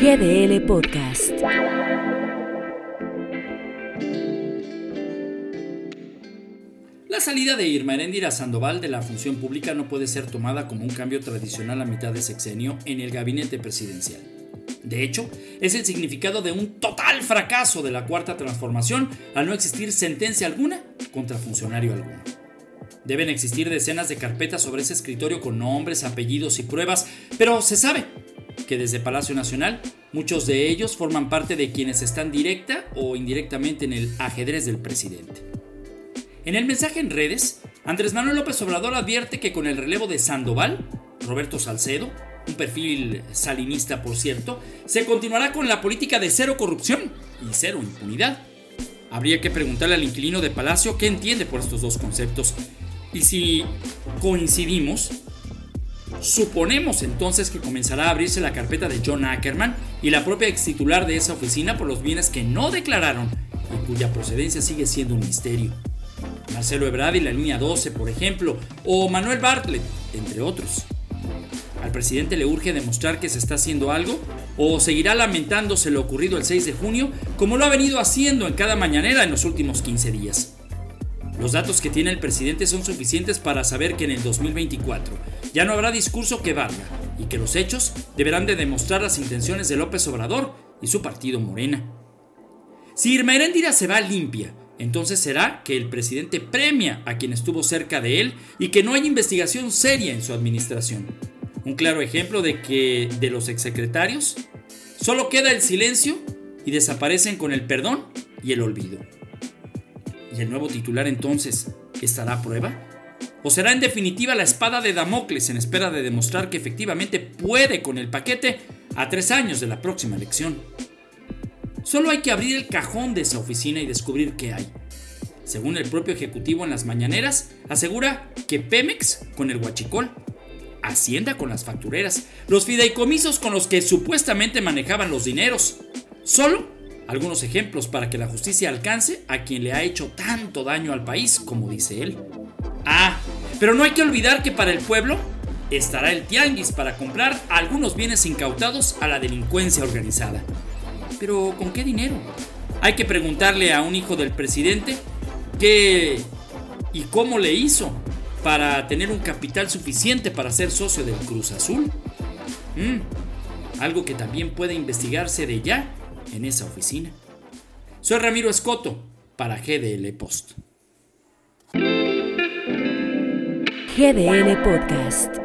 GDL Podcast. La salida de Irma Heréndira Sandoval de la función pública no puede ser tomada como un cambio tradicional a mitad de sexenio en el gabinete presidencial. De hecho, es el significado de un total fracaso de la cuarta transformación al no existir sentencia alguna contra funcionario alguno. Deben existir decenas de carpetas sobre ese escritorio con nombres, apellidos y pruebas, pero se sabe que desde Palacio Nacional muchos de ellos forman parte de quienes están directa o indirectamente en el ajedrez del presidente. En el mensaje en redes, Andrés Manuel López Obrador advierte que con el relevo de Sandoval, Roberto Salcedo, un perfil salinista por cierto, se continuará con la política de cero corrupción y cero impunidad. Habría que preguntarle al inquilino de Palacio qué entiende por estos dos conceptos. Y si coincidimos, suponemos entonces que comenzará a abrirse la carpeta de John Ackerman y la propia ex titular de esa oficina por los bienes que no declararon y cuya procedencia sigue siendo un misterio. Marcelo Ebrard y la línea 12, por ejemplo, o Manuel Bartlett, entre otros. ¿Al presidente le urge demostrar que se está haciendo algo? ¿O seguirá lamentándose lo ocurrido el 6 de junio como lo ha venido haciendo en cada mañanera en los últimos 15 días? Los datos que tiene el presidente son suficientes para saber que en el 2024 ya no habrá discurso que valga y que los hechos deberán de demostrar las intenciones de López Obrador y su partido Morena. Si Irma Heréndira se va limpia, entonces será que el presidente premia a quien estuvo cerca de él y que no hay investigación seria en su administración. Un claro ejemplo de que de los exsecretarios solo queda el silencio y desaparecen con el perdón y el olvido. ¿Y el nuevo titular entonces estará a prueba? ¿O será en definitiva la espada de Damocles en espera de demostrar que efectivamente puede con el paquete a tres años de la próxima elección? Solo hay que abrir el cajón de esa oficina y descubrir qué hay. Según el propio ejecutivo en las mañaneras, asegura que Pemex con el huachicol Hacienda con las factureras, los fideicomisos con los que supuestamente manejaban los dineros. Solo algunos ejemplos para que la justicia alcance a quien le ha hecho tanto daño al país, como dice él. Ah, pero no hay que olvidar que para el pueblo estará el tianguis para comprar algunos bienes incautados a la delincuencia organizada. Pero ¿con qué dinero? Hay que preguntarle a un hijo del presidente qué y cómo le hizo para tener un capital suficiente para ser socio del Cruz Azul. Mm, algo que también puede investigarse de ya en esa oficina. Soy Ramiro Escoto para GDL Post. GDL Podcast.